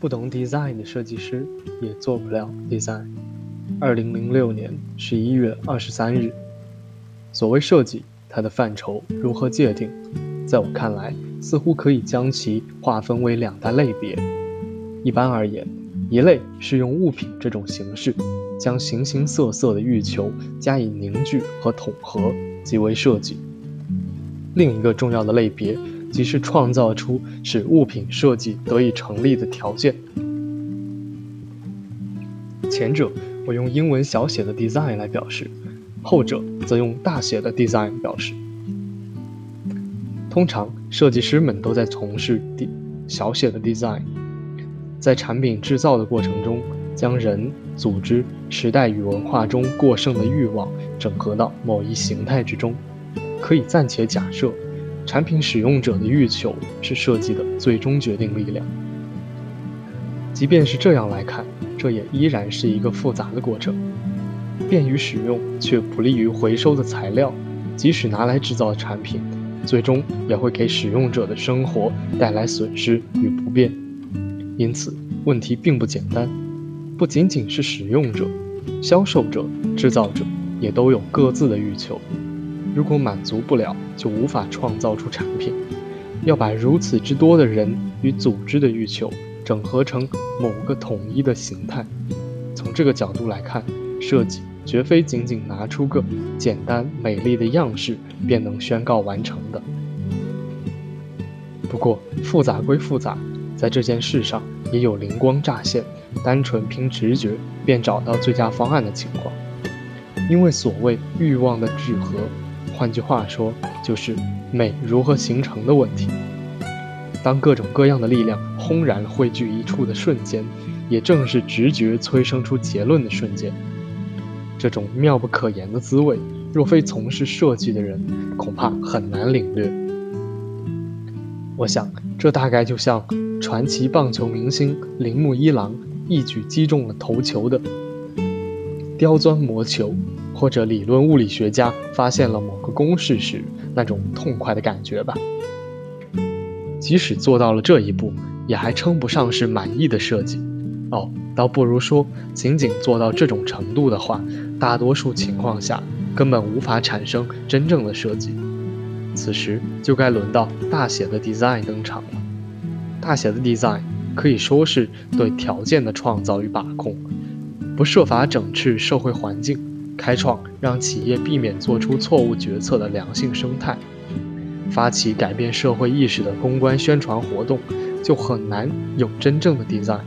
不懂 design 的设计师也做不了 design。二零零六年十一月二十三日，所谓设计，它的范畴如何界定？在我看来，似乎可以将其划分为两大类别。一般而言，一类是用物品这种形式，将形形色色的欲求加以凝聚和统合，即为设计。另一个重要的类别。即是创造出使物品设计得以成立的条件。前者我用英文小写的 design 来表示，后者则用大写的 design 表示。通常设计师们都在从事小写的 design，在产品制造的过程中，将人、组织、时代与文化中过剩的欲望整合到某一形态之中。可以暂且假设。产品使用者的欲求是设计的最终决定力量。即便是这样来看，这也依然是一个复杂的过程。便于使用却不利于回收的材料，即使拿来制造产品，最终也会给使用者的生活带来损失与不便。因此，问题并不简单。不仅仅是使用者、销售者、制造者，也都有各自的欲求。如果满足不了，就无法创造出产品。要把如此之多的人与组织的欲求整合成某个统一的形态，从这个角度来看，设计绝非仅仅拿出个简单美丽的样式便能宣告完成的。不过，复杂归复杂，在这件事上也有灵光乍现、单纯凭直觉便找到最佳方案的情况。因为所谓欲望的聚合。换句话说，就是美如何形成的问题。当各种各样的力量轰然汇聚一处的瞬间，也正是直觉催生出结论的瞬间。这种妙不可言的滋味，若非从事设计的人，恐怕很难领略。我想，这大概就像传奇棒球明星铃木一郎一举击中了头球的刁钻魔球。或者理论物理学家发现了某个公式时那种痛快的感觉吧。即使做到了这一步，也还称不上是满意的设计。哦，倒不如说，仅仅做到这种程度的话，大多数情况下根本无法产生真正的设计。此时就该轮到大写的 design 登场了。大写的 design 可以说是对条件的创造与把控，不设法整治社会环境。开创让企业避免做出错误决策的良性生态，发起改变社会意识的公关宣传活动，就很难有真正的 design。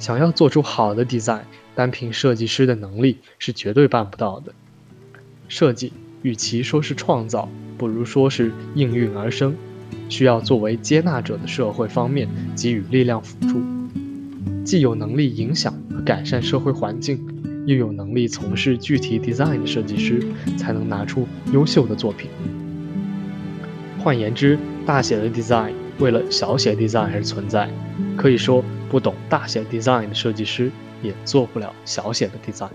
想要做出好的 design，单凭设计师的能力是绝对办不到的。设计与其说是创造，不如说是应运而生，需要作为接纳者的社会方面给予力量辅助，既有能力影响和改善社会环境。又有能力从事具体 design 的设计师，才能拿出优秀的作品。换言之，大写的 design 为了小写 design 而存在。可以说，不懂大写 design 的设计师，也做不了小写的 design。